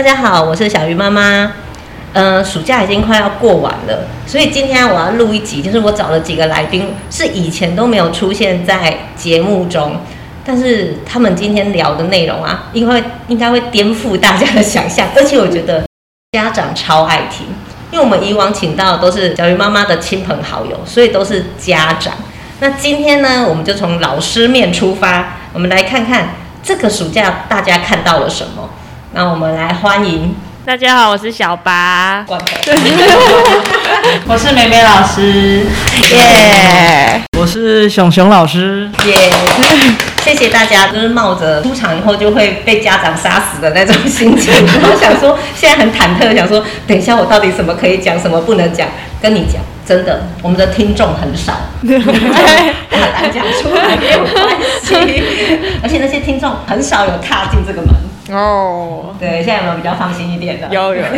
大家好，我是小鱼妈妈。嗯、呃，暑假已经快要过完了，所以今天我要录一集，就是我找了几个来宾，是以前都没有出现在节目中，但是他们今天聊的内容啊，因为应该会颠覆大家的想象，而且我觉得家长超爱听，因为我们以往请到的都是小鱼妈妈的亲朋好友，所以都是家长。那今天呢，我们就从老师面出发，我们来看看这个暑假大家看到了什么。那我们来欢迎，大家好，我是小拔，我是美美老师，耶、yeah，我是熊熊老师，耶、yeah，谢谢大家，就是冒着出场以后就会被家长杀死的那种心情，我想说现在很忐忑，想说等一下我到底什么可以讲，什么不能讲，跟你讲，真的，我们的听众很少，大胆讲出来没有关系，而且那些听众很少有踏进这个门。哦、oh，对，现在有没有比较放心一点的？有有。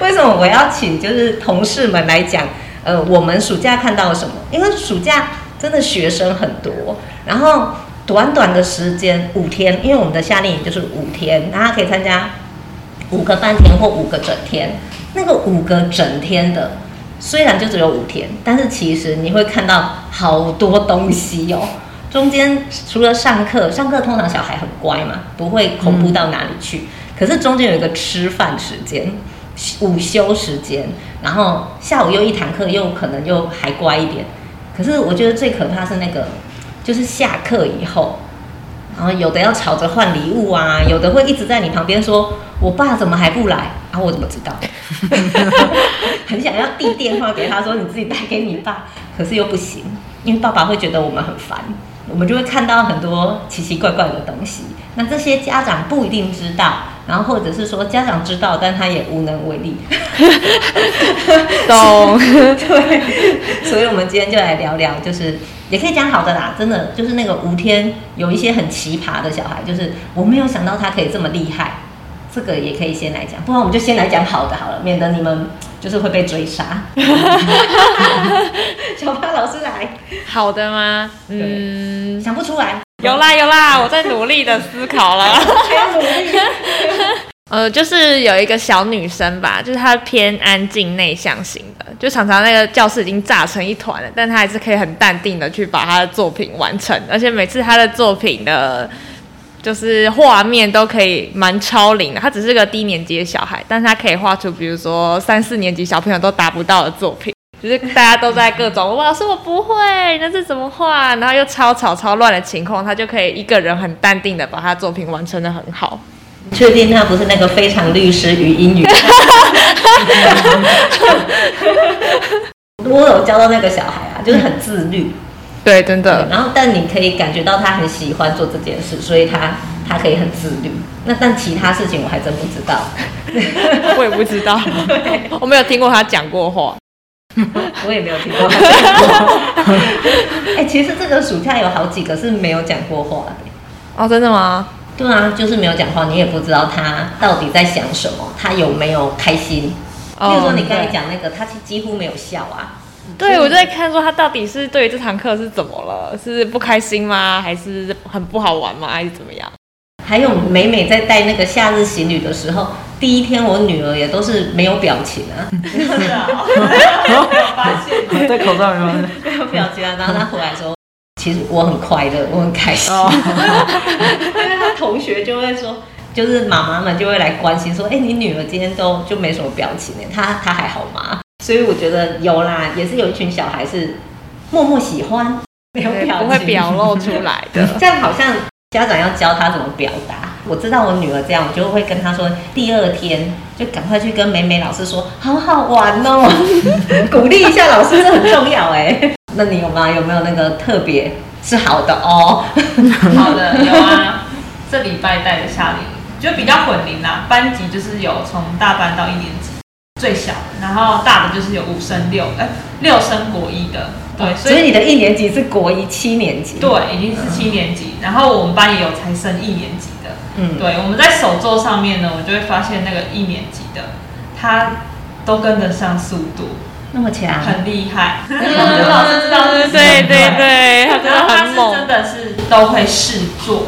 为什么我要请就是同事们来讲？呃，我们暑假看到了什么？因为暑假真的学生很多，然后短短的时间五天，因为我们的夏令营就是五天，大家可以参加五个半天或五个整天。那个五个整天的，虽然就只有五天，但是其实你会看到好多东西哦。中间除了上课，上课通常小孩很乖嘛，不会恐怖到哪里去。嗯、可是中间有一个吃饭时间、午休时间，然后下午又一堂课，又可能又还乖一点。可是我觉得最可怕是那个，就是下课以后，然后有的要吵着换礼物啊，有的会一直在你旁边说：“我爸怎么还不来？”啊，我怎么知道？很想要递电话给他说：“你自己带给你爸。”可是又不行，因为爸爸会觉得我们很烦。我们就会看到很多奇奇怪怪的东西，那这些家长不一定知道，然后或者是说家长知道，但他也无能为力。懂？对，所以我们今天就来聊聊，就是也可以讲好的啦，真的就是那个吴天有一些很奇葩的小孩，就是我没有想到他可以这么厉害，这个也可以先来讲，不然我们就先来讲好的好了，免得你们。就是会被追杀。小巴老师来，好的吗？嗯，想不出来。有啦有啦，我在努力的思考了。还要努力。呃，就是有一个小女生吧，就是她偏安静内向型的，就常常那个教室已经炸成一团了，但她还是可以很淡定的去把她的作品完成，而且每次她的作品的。就是画面都可以蛮超龄的，他只是个低年级的小孩，但是他可以画出比如说三四年级小朋友都达不到的作品，就是大家都在各种哇，老师我不会，那是怎么画？然后又超吵超乱的情况，他就可以一个人很淡定的把他作品完成的很好。确定他不是那个非常律师与英语？我有教到那个小孩啊，就是很自律。对，真的。然后，但你可以感觉到他很喜欢做这件事，所以他他可以很自律。那但其他事情我还真不知道，我也不知道，我没有听过他讲过话，我也没有听过他讲过话。哎、欸，其实这个暑假有好几个是没有讲过话的。哦，真的吗？对啊，就是没有讲话，你也不知道他到底在想什么，他有没有开心？比如说你刚才讲那个，他几乎没有笑啊。对，我就在看说他到底是对于这堂课是怎么了，是不开心吗？还是很不好玩吗？还是怎么样？还有美美在带那个夏日行旅的时候，第一天我女儿也都是没有表情啊，是啊，没有发现，戴口罩没有？没有表情啊，然后她回来说，其实我很快乐，我很开心，因为她同学就会说，就是妈妈们就会来关心说，哎，你女儿今天都就没什么表情呢，她她还好吗？所以我觉得有啦，也是有一群小孩是默默喜欢，没有表情，不会表露出来的。这样好像家长要教他怎么表达。我知道我女儿这样，我就会跟她说，第二天就赶快去跟美美老师说，好好玩哦，鼓励一下老师，这很重要哎。那你有吗？有没有那个特别是好的哦？好的，有啊。这礼拜带的夏令营就比较混龄啦，班级就是有从大班到一年级。最小的，然后大的就是有五升六，哎，六升国一的，对，所以，所以你的一年级是国一七年级，对，已经是七年级，然后我们班也有才升一年级的，嗯，对，我们在手作上面呢，我就会发现那个一年级的，他都跟得上速度，那么强，很厉害，刘 老师知道是，对对对，他真的很猛，真的是都会试做。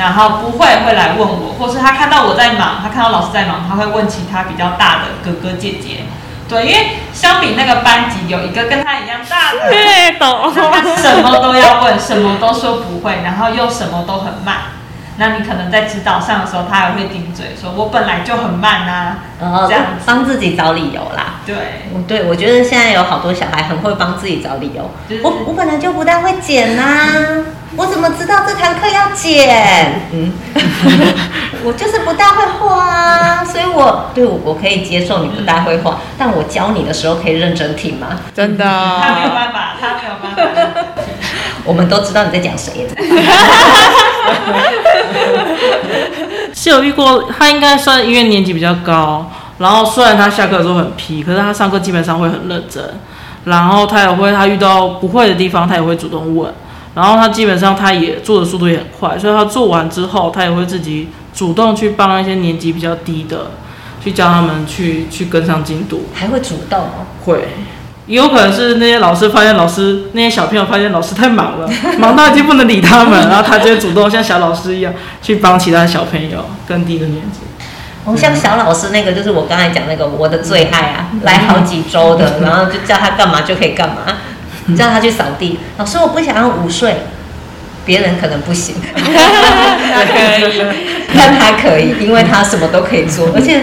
然后不会会来问我，或是他看到我在忙，他看到老师在忙，他会问其他比较大的哥哥姐姐。对，因为相比那个班级有一个跟他一样大的，对，懂。他什么都要问，什么都说不会，然后又什么都很慢。那你可能在指导上的时候，他还会顶嘴，说我本来就很慢啊，然后这样帮自己找理由啦。对，对，我觉得现在有好多小孩很会帮自己找理由。就是、我我本来就不大会剪呐、啊，我怎么知道这堂课要剪？嗯，我就是不大会画啊，所以我对我我可以接受你不大会画，但我教你的时候可以认真听吗？真的，他没有办法，他没有办法。我们都知道你在讲谁。是有遇过，他应该算因为年级比较高，然后虽然他下课的时候很皮，可是他上课基本上会很认真，然后他也会，他遇到不会的地方，他也会主动问，然后他基本上他也做的速度也很快，所以他做完之后，他也会自己主动去帮一些年级比较低的，去教他们去去跟上进度，还会主动哦，会。也有可能是那些老师发现老师那些小朋友发现老师太忙了，忙到已经不能理他们，然后他就会主动像小老师一样去帮其他小朋友更低的年级。哦，像小老师那个就是我刚才讲那个我的最爱啊，来好几周的，然后就叫他干嘛就可以干嘛，叫他去扫地。老师我不想要午睡，别人可能不行，他可以，但他可以，因为他什么都可以做，而且。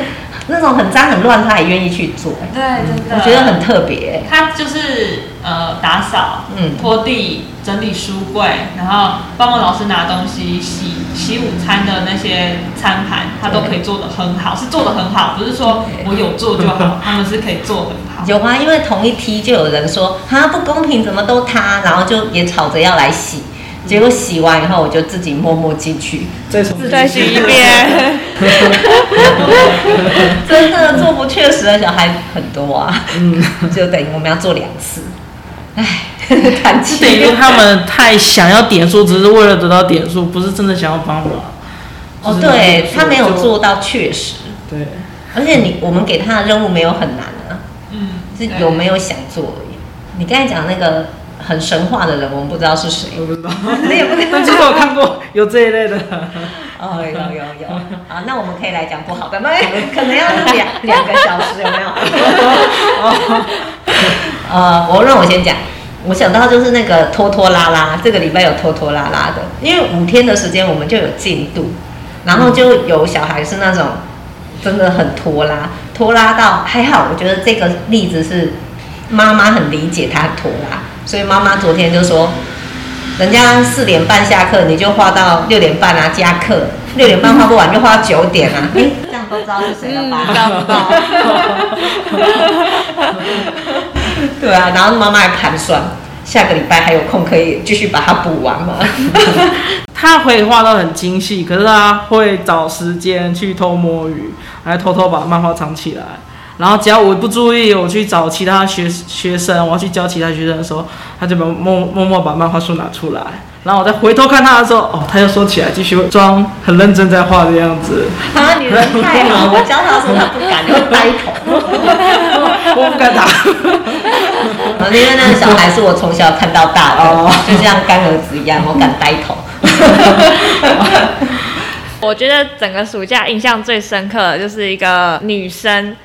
那种很脏很乱，他也愿意去做。对，真的，我觉得很特别。他就是呃打扫、嗯拖地、整理书柜，然后帮我老师拿东西、洗洗午餐的那些餐盘，他都可以做的很好，是做的很好，不是说我有做就好，他们是可以做得很好。有啊，因为同一批就有人说他不公平，怎么都他，然后就也吵着要来洗。结果洗完以后，我就自己默默进去，再再洗一遍。真的做不确实的小孩很多啊，嗯，就等于我们要做两次。唉，叹气。等于他们太想要点数，只是为了得到点数，不是真的想要帮忙。哦，对，他没有做到确实。对，而且你我们给他的任务没有很难啊，嗯，是有没有想做而已。你刚才讲那个。很神话的人，我们不知道是谁。我不知道，你也不知道。但是我看过有这一类的。哦，有有有。好，那我们可以来讲不好的那？可能要两两个小时，有没有？呃，我让我先讲。我想到就是那个拖拖拉拉，这个礼拜有拖拖拉拉的，因为五天的时间我们就有进度，然后就有小孩是那种真的很拖拉，拖拉到还好。我觉得这个例子是妈妈很理解他拖拉。所以妈妈昨天就说，人家四点半下课，你就画到六点半啊，加课六点半画不完就画到九点啊，哎，这样都知道是谁了吧？知道不知道？对啊，然后妈妈还盘算，下个礼拜还有空可以继续把它补完吗？他会画到很精细，可是他会找时间去偷摸鱼，还偷偷把漫画藏起来。然后只要我不注意，我去找其他学学生，我要去教其他学生的时候，他就把默默默把漫画书拿出来，然后我再回头看他的时候，哦，他又收起来，继续装很认真在画的样子。啊，你人太好，我教他的时候他不敢，就呆头。我不敢打。因为那个小孩是我从小看到大的，哦、就像干儿子一样，我敢呆头。我觉得整个暑假印象最深刻的就是一个女生。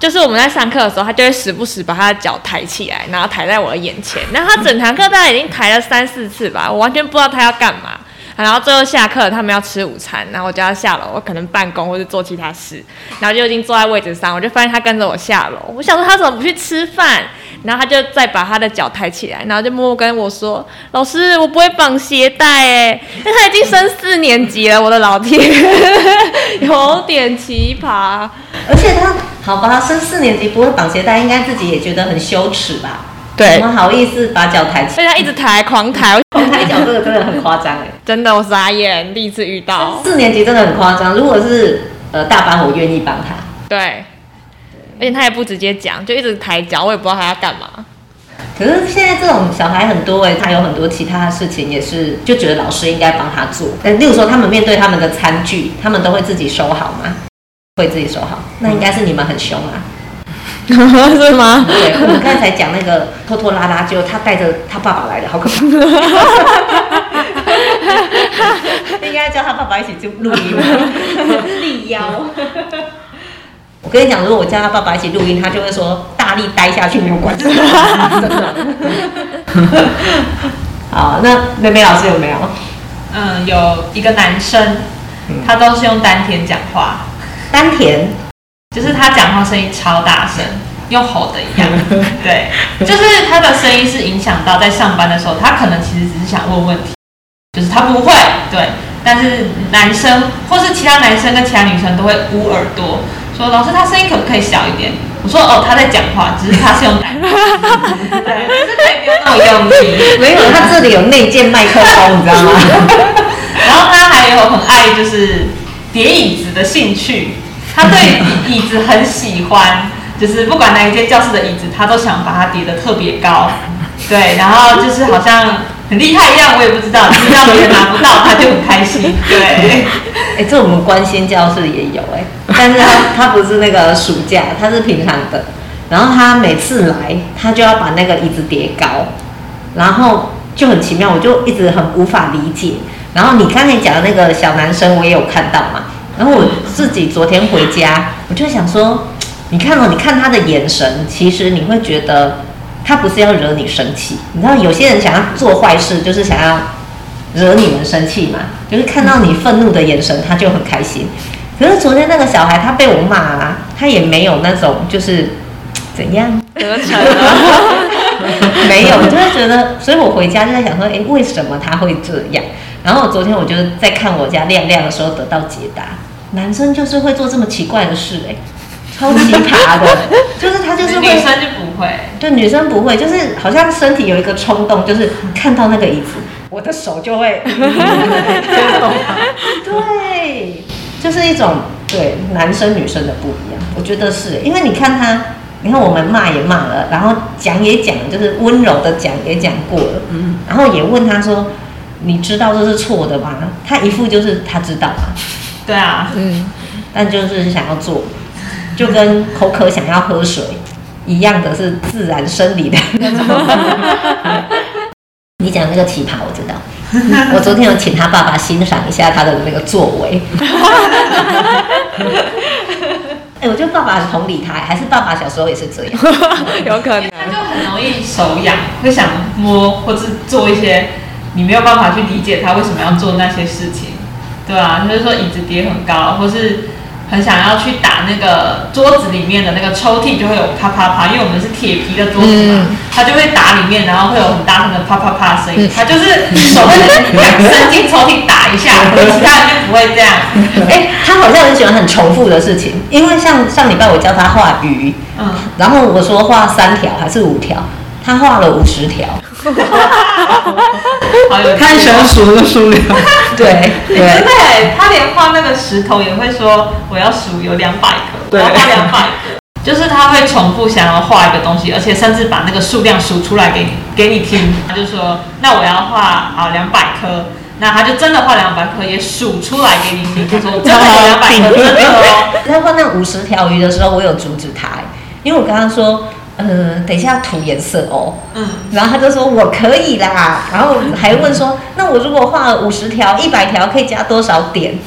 就是我们在上课的时候，她就会时不时把她的脚抬起来，然后抬在我的眼前。然后他整堂课大概已经抬了三四次吧，我完全不知道她要干嘛。然后最后下课，他们要吃午餐，然后我就要下楼，我可能办公或者做其他事，然后就已经坐在位置上，我就发现他跟着我下楼。我想说他怎么不去吃饭？然后他就再把他的脚抬起来，然后就默默跟我说：“老师，我不会绑鞋带哎。”因为他已经升四年级了，我的老天，有点奇葩。而且他。好吧，他升四年级不会绑鞋带，应该自己也觉得很羞耻吧？对，怎么好意思把脚抬起来？所以他一直抬，狂抬，狂抬脚，这个真的很夸张哎！真的，我傻眼，第一次遇到。四年级真的很夸张，如果是呃大班，我愿意帮他。对，而且他也不直接讲，就一直抬脚，我也不知道他要干嘛。可是现在这种小孩很多哎，他有很多其他的事情也是，就觉得老师应该帮他做。呃，例如说他们面对他们的餐具，他们都会自己收好吗？会自己收好，那应该是你们很凶啊，是吗？对，我们刚才讲那个拖拖拉拉，就他带着他爸爸来的，好可怕。应该叫他爸爸一起去录音，力腰。我跟你讲，如果我叫他爸爸一起录音，他就会说大力待下去没有关系，真的。好，那妹妹老师有没有？嗯，有一个男生，他都是用丹田讲话，丹田就是他讲话声音超大声，用吼的一样。对，就是他的声音是影响到在上班的时候，他可能其实只是想问问题，就是他不会对，但是男生或是其他男生跟其他女生都会捂耳朵。说老师，他声音可不可以小一点？我说哦，他在讲话，只是他是用奶，对，是可以不用那么用力。没有，他这里有内建麦克风，你知道吗？然后他还有很爱就是叠椅子的兴趣，他对椅子很喜欢，就是不管哪一间教室的椅子，他都想把它叠得特别高。对，然后就是好像很厉害一样，我也不知道，只要别人拿不到，他就很开心。对，哎，这我们关心教室也有哎，但是他 他不是那个暑假，他是平常的。然后他每次来，他就要把那个椅子叠高，然后就很奇妙，我就一直很无法理解。然后你刚才讲的那个小男生，我也有看到嘛。然后我自己昨天回家，我就想说，你看哦，你看他的眼神，其实你会觉得。他不是要惹你生气，你知道有些人想要做坏事，就是想要惹你们生气嘛，就是看到你愤怒的眼神，他就很开心。可是昨天那个小孩，他被我骂啊，他也没有那种就是怎样得逞了，没有，就会觉得，所以我回家就在想说，哎，为什么他会这样？然后昨天我就在看我家亮亮的时候得到解答，男生就是会做这么奇怪的事，哎。超奇葩的，就是他就是会，女生就不会，对，女生不会，就是好像身体有一个冲动，就是看到那个椅子，我的手就会 对，就是一种对男生女生的不一样，我觉得是因为你看他，你看我们骂也骂了，然后讲也讲，就是温柔的讲也讲过了，嗯，然后也问他说，你知道这是错的吗？他一副就是他知道。嘛，对啊，嗯，但就是想要做。就跟口渴想要喝水一样的是自然生理的那种。你讲那个奇葩，我知道。我昨天有请他爸爸欣赏一下他的那个作为。哎、欸，我觉得爸爸很同理他，还是爸爸小时候也是这样？有可能。他就很容易手痒，会想摸或是做一些你没有办法去理解他为什么要做那些事情。对啊，就是说椅子叠很高，或是。很想要去打那个桌子里面的那个抽屉，就会有啪啪啪，因为我们是铁皮的桌子嘛，他就会打里面，然后会有很大声的啪啪啪声音。他就是手会伸进抽屉打一下，其他人就不会这样。哎，他好像很喜欢很重复的事情，因为像上礼拜我教他画鱼，嗯，然后我说画三条还是五条，他画了五十条。他很喜欢数那个数量，对对，对，他连画那个石头也会说我要数有两百颗，我要画两百个，就是他会重复想要画一个东西，而且甚至把那个数量数出来给你给你听，他就说那我要画好两百颗，那他就真的画两百颗，也数出来给你听，他说真的有两百颗，真的哦。在画那五十条鱼的时候，我有阻止他，因为我跟他说。嗯，等一下涂颜色哦。嗯，然后他就说我可以啦，然后还问说，那我如果画了五十条、一百条，可以加多少点？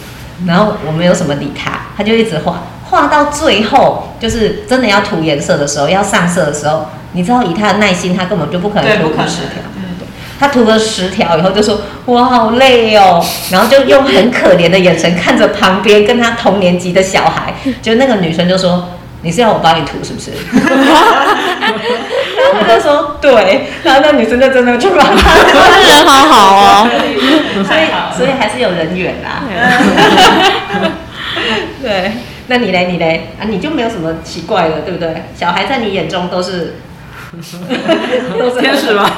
然后我没有什么理他，他就一直画，画到最后就是真的要涂颜色的时候，要上色的时候，你知道以他的耐心，他根本就不可能涂五十条。他涂了十条以后就说，我好累哦，然后就用很可怜的眼神看着旁边跟他同年级的小孩，就那个女生就说。你是要我帮你涂是不是？然后他就说对，然后那女生就真的去帮他，人好好哦，所以所以还是有人缘啦。对，那你嘞你嘞啊，你就没有什么奇怪的，对不对？小孩在你眼中都是 天使吗？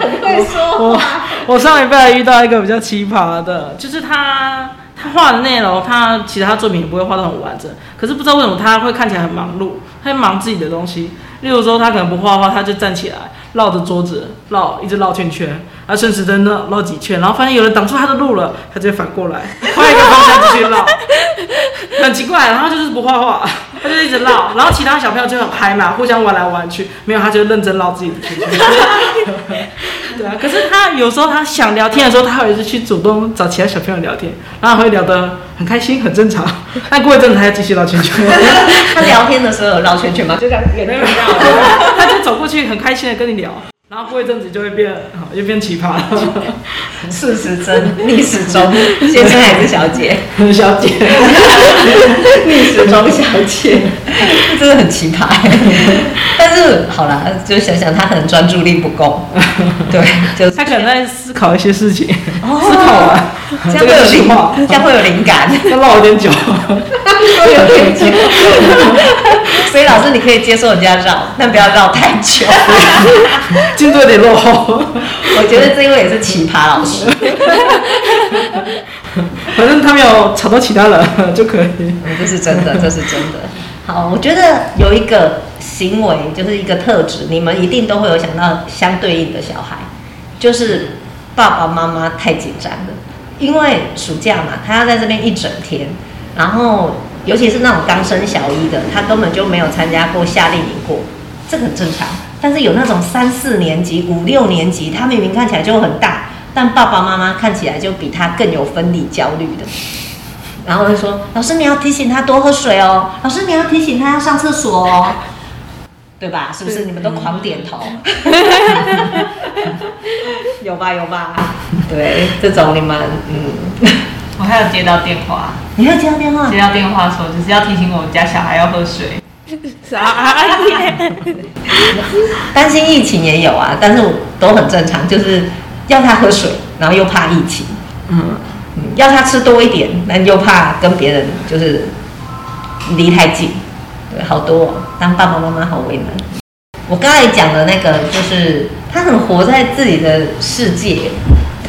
很会说我我上一辈遇到一个比较奇葩的，就是他。他画的内容，他其他作品也不会画的很完整。可是不知道为什么他会看起来很忙碌，他会忙自己的东西。例如说，他可能不画画，他就站起来绕着桌子绕，一直绕圈圈，他，顺时针绕绕几圈，然后发现有人挡住他的路了，他就反过来换一个方向继续绕。很奇怪，然后就是不画画。他就一直闹，然后其他小朋友就很嗨嘛，互相玩来玩去。没有，他就认真捞自己的圈圈。对啊，可是他有时候他想聊天的时候，他会是去主动找其他小朋友聊天，然后会聊得很开心，很正常。但过一阵子他要继续绕圈圈。他聊天的时候有绕圈圈吗？就这样也没有绕，他就走过去很开心的跟你聊。然后过一阵子就会变，又变奇葩了。事实真，逆时钟，先生还是小姐？小姐，逆时钟小姐，真的很奇葩。但是好啦，就想想他可能专注力不够，对，就他可能在思考一些事情，哦、思考完，这样会有灵，这样会有灵感，要绕有点久，有点久。所以老师，你可以接受人家绕，但不要绕太久。进度有点落后，我觉得这一位也是奇葩老师。反正他没有吵到其他人就可以。嗯，这是真的，这是真的。好，我觉得有一个行为，就是一个特质，你们一定都会有想到相对应的小孩，就是爸爸妈妈太紧张了，因为暑假嘛，他要在这边一整天，然后尤其是那种刚升小一的，他根本就没有参加过夏令营过，这个很正常。但是有那种三四年级、五六年级，他明明看起来就很大，但爸爸妈妈看起来就比他更有分离焦虑的。然后就说：“老师，你要提醒他多喝水哦。老师，你要提醒他要上厕所哦，对吧？是不是？你们都狂点头。有吧？有吧？对，这种你们嗯，我还有接到电话，你还有接到电话？接到电话说就是要提醒我们家小孩要喝水。”啥？担心疫情也有啊，但是都很正常，就是要他喝水，然后又怕疫情，嗯，要他吃多一点，但又怕跟别人就是离太近，对，好多哦，当爸爸妈妈好为难。我刚才讲的那个，就是他很活在自己的世界，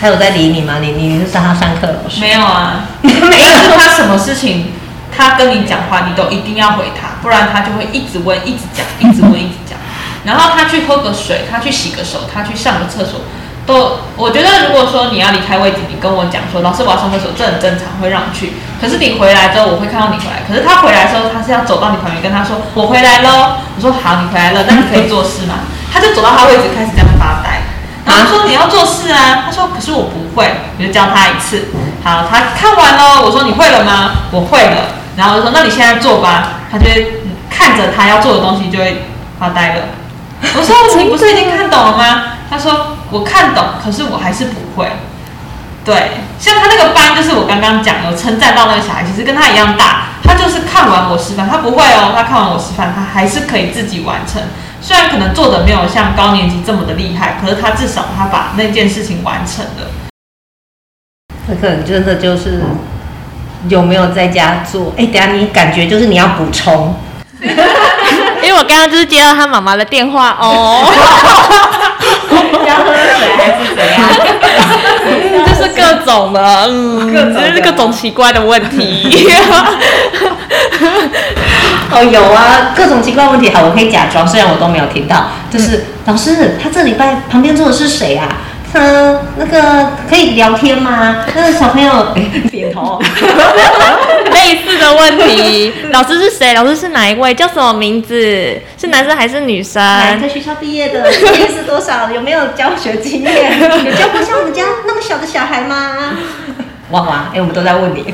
他有在理你吗？你你是让他上课老师？没有啊，没有，他什么事情？他跟你讲话，你都一定要回他，不然他就会一直问、一直讲、一直问、一直讲。然后他去喝个水，他去洗个手，他去上个厕所，都我觉得，如果说你要离开位置，你跟我讲说，老师我要上厕所，这很正常，会让你去。可是你回来之后，我会看到你回来。可是他回来的时候，他是要走到你旁边跟他说，我回来喽。我说好，你回来了，那你可以做事吗？他就走到他位置开始这样发呆。然后说你要做事啊，他说可是我不会，我就教他一次。好，他看完了，我说你会了吗？我会了。然后我就说：“那你现在做吧。”他就会看着他要做的东西，就会发呆了。我说：“你不是已经看懂了吗？”他说：“我看懂，可是我还是不会。”对，像他那个班，就是我刚刚讲有称赞到那个小孩，其实跟他一样大。他就是看完我示范，他不会哦。他看完我示范，他还是可以自己完成。虽然可能做的没有像高年级这么的厉害，可是他至少他把那件事情完成了。他可能真的就是。有没有在家做？哎，等下你感觉就是你要补充，因为我刚刚就是接到他妈妈的电话哦，要喝水还是怎样？就是各种的，嗯，就是各种奇怪的问题。哦，有啊，各种奇怪问题。好，我可以假装，虽然我都没有听到。就是、嗯、老师，他这礼拜旁边坐的是谁啊？他，那个可以聊天吗？那个小朋友 点头，类似的问题。老师是谁？老师是哪一位？叫什么名字？是男生还是女生？哪个学校毕业的？年龄是多少？有没有教学经验？有教过像我们家那么小的小孩吗？哇哇！哎，我们都在问你。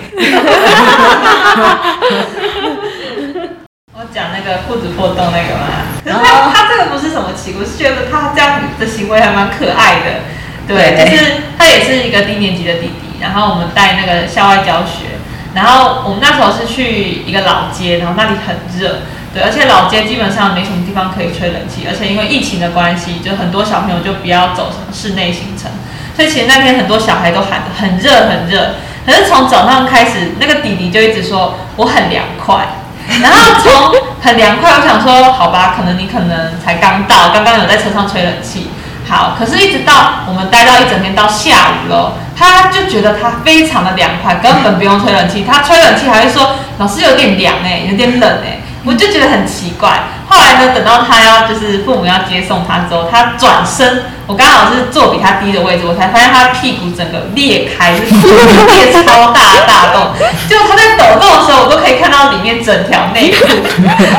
我讲那个裤子破洞那个吗？可是他他这个不是什么奇怪，我是觉得他这样的行为还蛮可爱的。对，就是他也是一个低年级的弟弟，然后我们带那个校外教学，然后我们那时候是去一个老街，然后那里很热，对，而且老街基本上没什么地方可以吹冷气，而且因为疫情的关系，就很多小朋友就不要走什么室内行程，所以其实那天很多小孩都喊得很热很热，可是从早上开始，那个弟弟就一直说我很凉快，然后从很凉快，我想说好吧，可能你可能才刚到，刚刚有在车上吹冷气。好，可是，一直到我们待到一整天到下午了，他就觉得他非常的凉快，根本不用吹冷气。他吹冷气还会说：“老师有点凉哎，有点冷哎。”我就觉得很奇怪。后来呢，等到他要就是父母要接送他之后，他转身，我刚好是坐比他低的位置，我才发现他屁股整个裂开，裂超大大洞。就他在抖动的时候，我都可以看到里面整条内裤，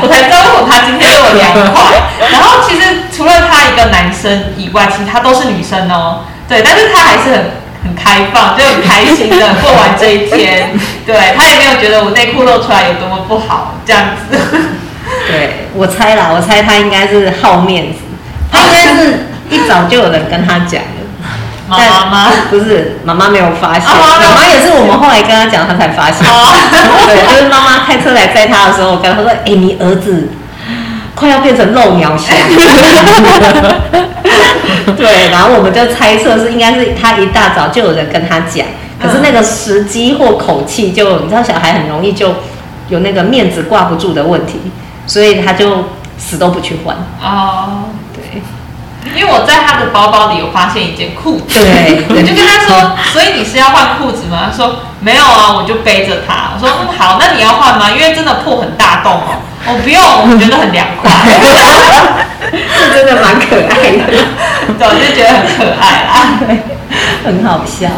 我才知道为什么他今天这么凉快。然后其实除了他一个男生以外，其他都是女生哦。对，但是他还是很很开放，就很开心的过完这一天。对，他也没有觉得我内裤露出来有多么不好，这样子。对，我猜啦，我猜他应该是好面子，他应该是一早就有人跟他讲了。妈妈吗？不是，妈妈没有发现，妈妈也是我们后来跟他讲，他才发现。对，就是妈妈开车来载他的时候，我跟他说：“哎，你儿子快要变成漏鸟侠。” 对，然后我们就猜测是应该是他一大早就有人跟他讲，可是那个时机或口气，就你知道，小孩很容易就有那个面子挂不住的问题。所以他就死都不去换哦，对，因为我在他的包包里有发现一件裤子，对，我就跟他说，所以你是要换裤子吗？他说没有啊，我就背着他。我说嗯好，那你要换吗？因为真的破很大洞哦，我不用，我觉得很凉快，这真的蛮可爱的，对，我就觉得很可爱啦，很好笑。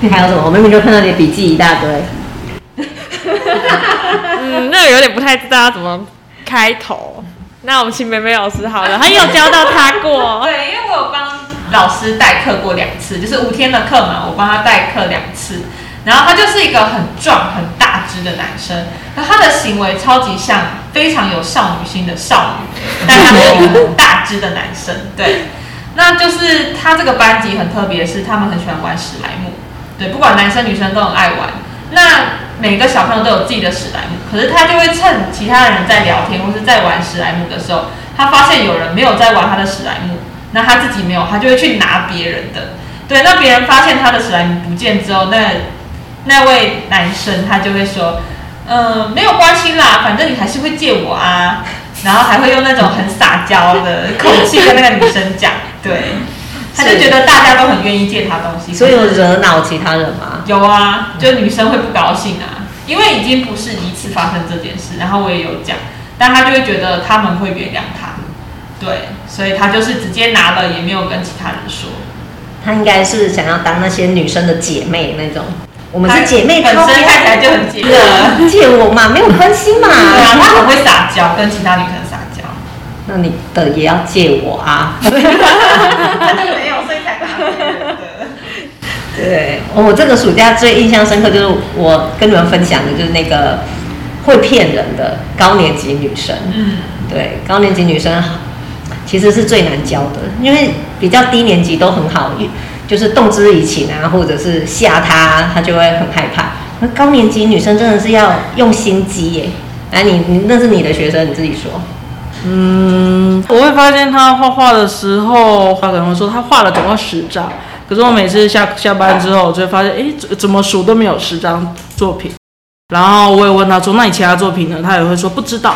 你还有什么？我明明就看到你的笔记一大堆，嗯，那个有点不太知道要怎么。开头，那我们请美美老师好了，他有教到他过。对，因为我有帮老师代课过两次，就是五天的课嘛，我帮他代课两次。然后他就是一个很壮、很大只的男生，那他的行为超级像非常有少女心的少女，但他是一个很大只的男生。对，那就是他这个班级很特别，是他们很喜欢玩史莱姆。对，不管男生女生都很爱玩。那每个小朋友都有自己的史莱姆，可是他就会趁其他人在聊天或是在玩史莱姆的时候，他发现有人没有在玩他的史莱姆，那他自己没有，他就会去拿别人的。对，那别人发现他的史莱姆不见之后，那那位男生他就会说：“嗯、没有关系啦，反正你还是会借我啊。”然后还会用那种很撒娇的口气跟那个女生讲，对。他就觉得大家都很愿意借他东西，所以有惹恼其他人吗？有啊，就女生会不高兴啊，因为已经不是一次发生这件事，然后我也有讲，但他就会觉得他们会原谅他，对，所以他就是直接拿了，也没有跟其他人说。他应该是想要当那些女生的姐妹那种，我们是姐妹，本身看起来就很姐妹，借我嘛，没有关系嘛。对啊，他很会撒娇，跟其他女生撒娇。那你的也要借我啊！对，我这个暑假最印象深刻就是我跟你们分享的，就是那个会骗人的高年级女生。嗯，对，高年级女生其实是最难教的，因为比较低年级都很好，就是动之以情啊，或者是吓她，她就会很害怕。那高年级女生真的是要用心机耶！来，你你那是你的学生，你自己说。嗯，我会发现他画画的时候，他可能会说他画了总共十张，可是我每次下下班之后，我就会发现，哎，怎么数都没有十张作品。然后我也问他说，那你其他作品呢？他也会说不知道。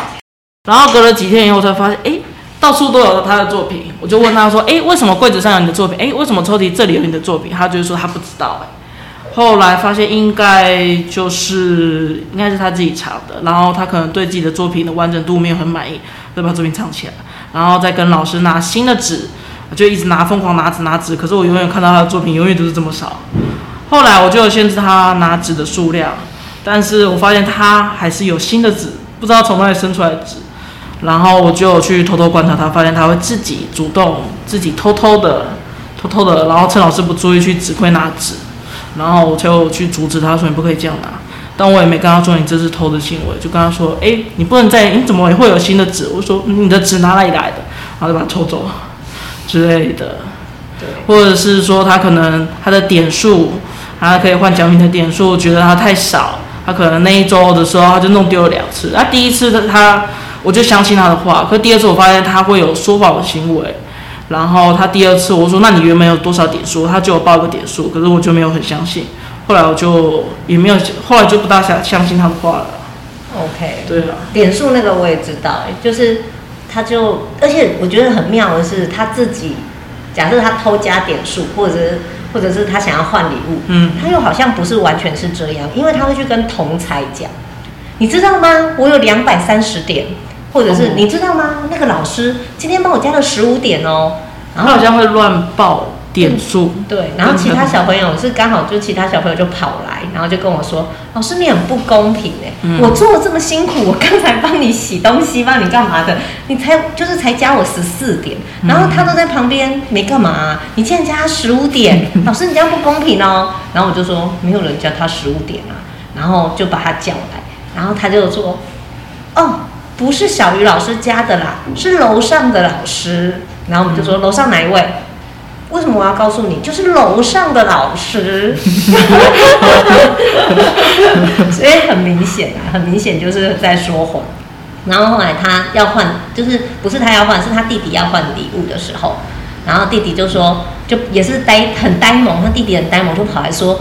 然后隔了几天以后，才发现，哎，到处都有他的作品。我就问他说，哎，为什么柜子上有你的作品？哎，为什么抽屉这里有你的作品？他就说他不知道。后来发现应该就是应该是他自己藏的，然后他可能对自己的作品的完整度没有很满意，就把作品藏起来，然后再跟老师拿新的纸，就一直拿疯狂拿纸拿纸，可是我永远看到他的作品永远都是这么少。后来我就限制他拿纸的数量，但是我发现他还是有新的纸，不知道从哪里生出来的纸，然后我就去偷偷观察他，发现他会自己主动自己偷偷的偷偷的，然后趁老师不注意去指挥拿纸。然后我就去阻止他，说你不可以这样拿。但我也没跟他说你这是偷的行为，就跟他说，哎，你不能再，你怎么会有新的纸？我说你的纸哪里来的？然后就把它抽走之类的。对。或者是说他可能他的点数，他可以换奖品的点数，觉得他太少，他可能那一周的时候他就弄丢了两次。那第一次他他我就相信他的话，可第二次我发现他会有说谎的行为。然后他第二次我说，那你原本有多少点数？他就有报个点数，可是我就没有很相信。后来我就也没有，后来就不大相相信他的话了。OK，对啊，点数那个我也知道，就是他就，而且我觉得很妙的是他自己，假设他偷加点数，或者是或者是他想要换礼物，嗯，他又好像不是完全是这样，因为他会去跟同才讲，你知道吗？我有两百三十点。或者是你知道吗？那个老师今天帮我加了十五点哦，然后好像会乱报点数，对，然后其他小朋友是刚好就其他小朋友就跑来，然后就跟我说：“老师，你很不公平哎，我做了这么辛苦，我刚才帮你洗东西，帮你干嘛的，你才就是才加我十四点，然后他都在旁边没干嘛，你竟然加他十五点，老师你这样不公平哦。”然后我就说：“没有人加他十五点啊。”然后就把他叫来，然后他就说：“哦，不是小鱼老师家的啦，是楼上的老师。”然后我们就说：“楼上哪一位？”为什么我要告诉你？就是楼上的老师，所以很明显啊，很明显就是在说谎。然后后来他要换，就是不是他要换，是他弟弟要换礼物的时候，然后弟弟就说，就也是呆很呆萌，他弟弟很呆萌，就跑来说：“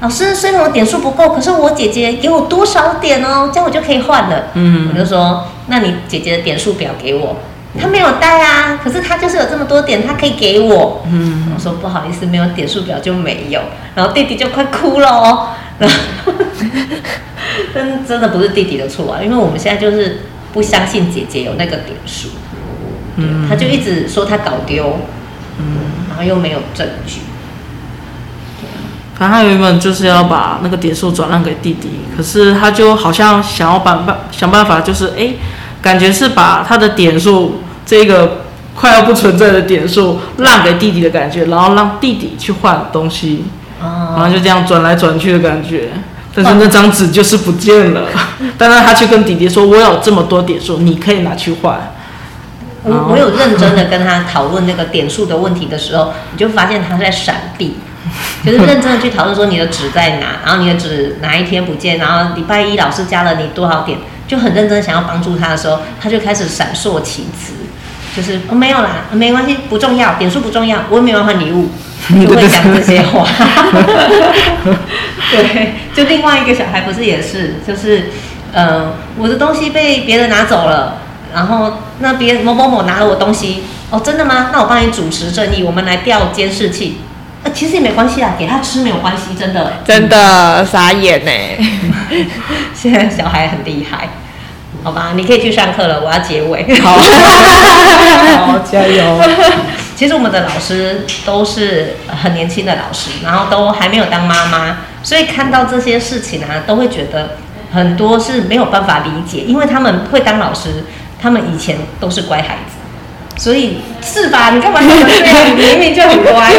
老师，虽然我点数不够，可是我姐姐给我多少点哦，这样我就可以换了。”嗯，我就说：“那你姐姐的点数表给我。”他没有带啊，可是他就是有这么多点，他可以给我。嗯，我说不好意思，没有点数表就没有。然后弟弟就快哭了哦。然 后真真的不是弟弟的错啊，因为我们现在就是不相信姐姐有那个点数。嗯，他就一直说他搞丢。嗯，然后又没有证据。反正他原本就是要把那个点数转让给弟弟，可是他就好像想要办办想办法，就是哎。诶感觉是把他的点数这个快要不存在的点数让给弟弟的感觉，然后让弟弟去换东西，然后就这样转来转去的感觉。但是那张纸就是不见了。但是他去跟弟弟说：“我有这么多点数，你可以拿去换。”我我有认真的跟他讨论那个点数的问题的时候，你就发现他在闪避，就是认真的去讨论说你的纸在哪，然后你的纸哪一天不见，然后礼拜一老师加了你多少点。就很认真想要帮助他的时候，他就开始闪烁其词，就是、哦、没有啦，没关系，不重要，点数不重要，我也没有换礼物，就会讲这些话。对，就另外一个小孩不是也是，就是呃，我的东西被别人拿走了，然后那别某某某拿了我东西，哦，真的吗？那我帮你主持正义，我们来调监视器。呃，其实也没关系啊，给他吃没有关系，真的，真的傻眼呢。现在小孩很厉害，好吧，你可以去上课了，我要结尾。好，好，加油。其实我们的老师都是很年轻的老师，然后都还没有当妈妈，所以看到这些事情啊，都会觉得很多是没有办法理解，因为他们会当老师，他们以前都是乖孩子。所以是吧？你干嘛这样？你明明就很乖。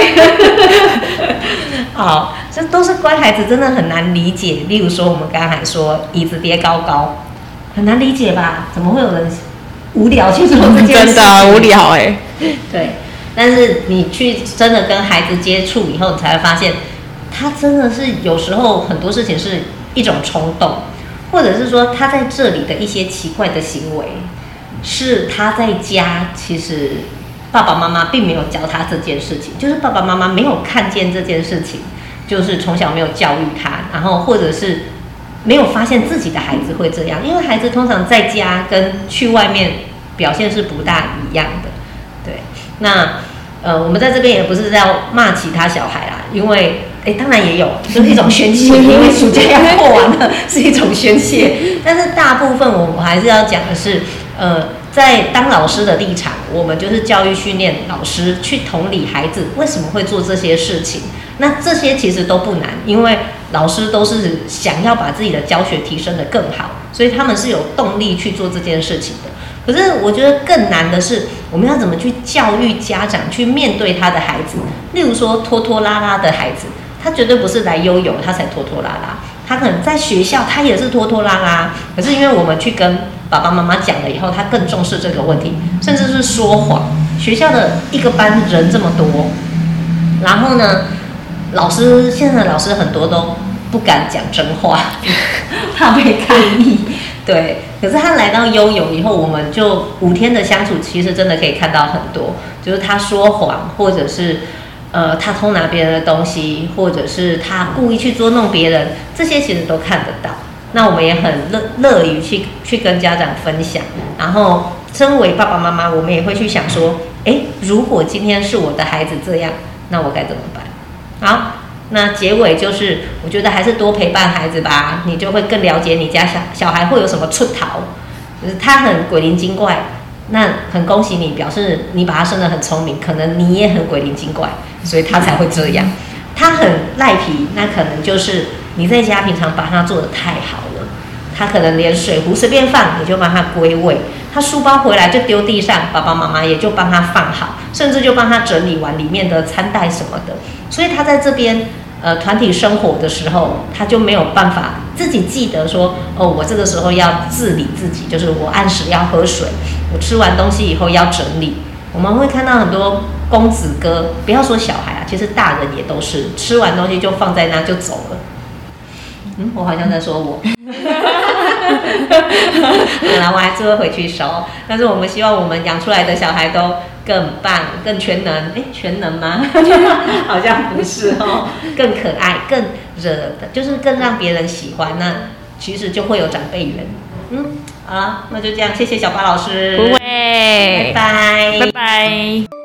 好，这都是乖孩子，真的很难理解。例如说，我们刚才说椅子叠高高，很难理解吧？怎么会有人无聊去做这件事？真的无聊哎。对，但是你去真的跟孩子接触以后，你才会发现，他真的是有时候很多事情是一种冲动，或者是说他在这里的一些奇怪的行为。是他在家，其实爸爸妈妈并没有教他这件事情，就是爸爸妈妈没有看见这件事情，就是从小没有教育他，然后或者是没有发现自己的孩子会这样，因为孩子通常在家跟去外面表现是不大一样的。对，那呃，我们在这边也不是在骂其他小孩啦，因为诶，当然也有，就是一种宣泄，因为暑假要过完了，是一种宣泄，但是大部分我我还是要讲的是。呃，在当老师的立场，我们就是教育训练老师去同理孩子为什么会做这些事情。那这些其实都不难，因为老师都是想要把自己的教学提升得更好，所以他们是有动力去做这件事情的。可是我觉得更难的是，我们要怎么去教育家长去面对他的孩子。例如说拖拖拉拉的孩子，他绝对不是来悠游他才拖拖拉拉，他可能在学校他也是拖拖拉拉，可是因为我们去跟爸爸妈妈讲了以后，他更重视这个问题，甚至是说谎。学校的一个班人这么多，然后呢，老师现在的老师很多都不敢讲真话，怕被抗议。对，可是他来到悠游以后，我们就五天的相处，其实真的可以看到很多，就是他说谎，或者是呃他偷拿别人的东西，或者是他故意去捉弄别人，这些其实都看得到。那我们也很乐乐于去去跟家长分享，然后身为爸爸妈妈，我们也会去想说，诶，如果今天是我的孩子这样，那我该怎么办？好，那结尾就是，我觉得还是多陪伴孩子吧，你就会更了解你家小小孩会有什么出逃。就是他很鬼灵精怪，那很恭喜你，表示你把他生得很聪明，可能你也很鬼灵精怪，所以他才会这样。他很赖皮，那可能就是你在家平常把他做得太好了，他可能连水壶随便放，你就帮他归位；他书包回来就丢地上，爸爸妈妈也就帮他放好，甚至就帮他整理完里面的餐袋什么的。所以他在这边。呃，团体生活的时候，他就没有办法自己记得说，哦，我这个时候要自理自己，就是我按时要喝水，我吃完东西以后要整理。我们会看到很多公子哥，不要说小孩啊，其实大人也都是吃完东西就放在那就走了。嗯，我好像在说我。本来我还是会回去收，但是我们希望我们养出来的小孩都更棒、更全能。哎，全能吗？好像不是哦，更可爱、更惹的，就是更让别人喜欢。那其实就会有长辈缘。嗯，好了，那就这样，谢谢小巴老师。不会，拜拜，拜拜。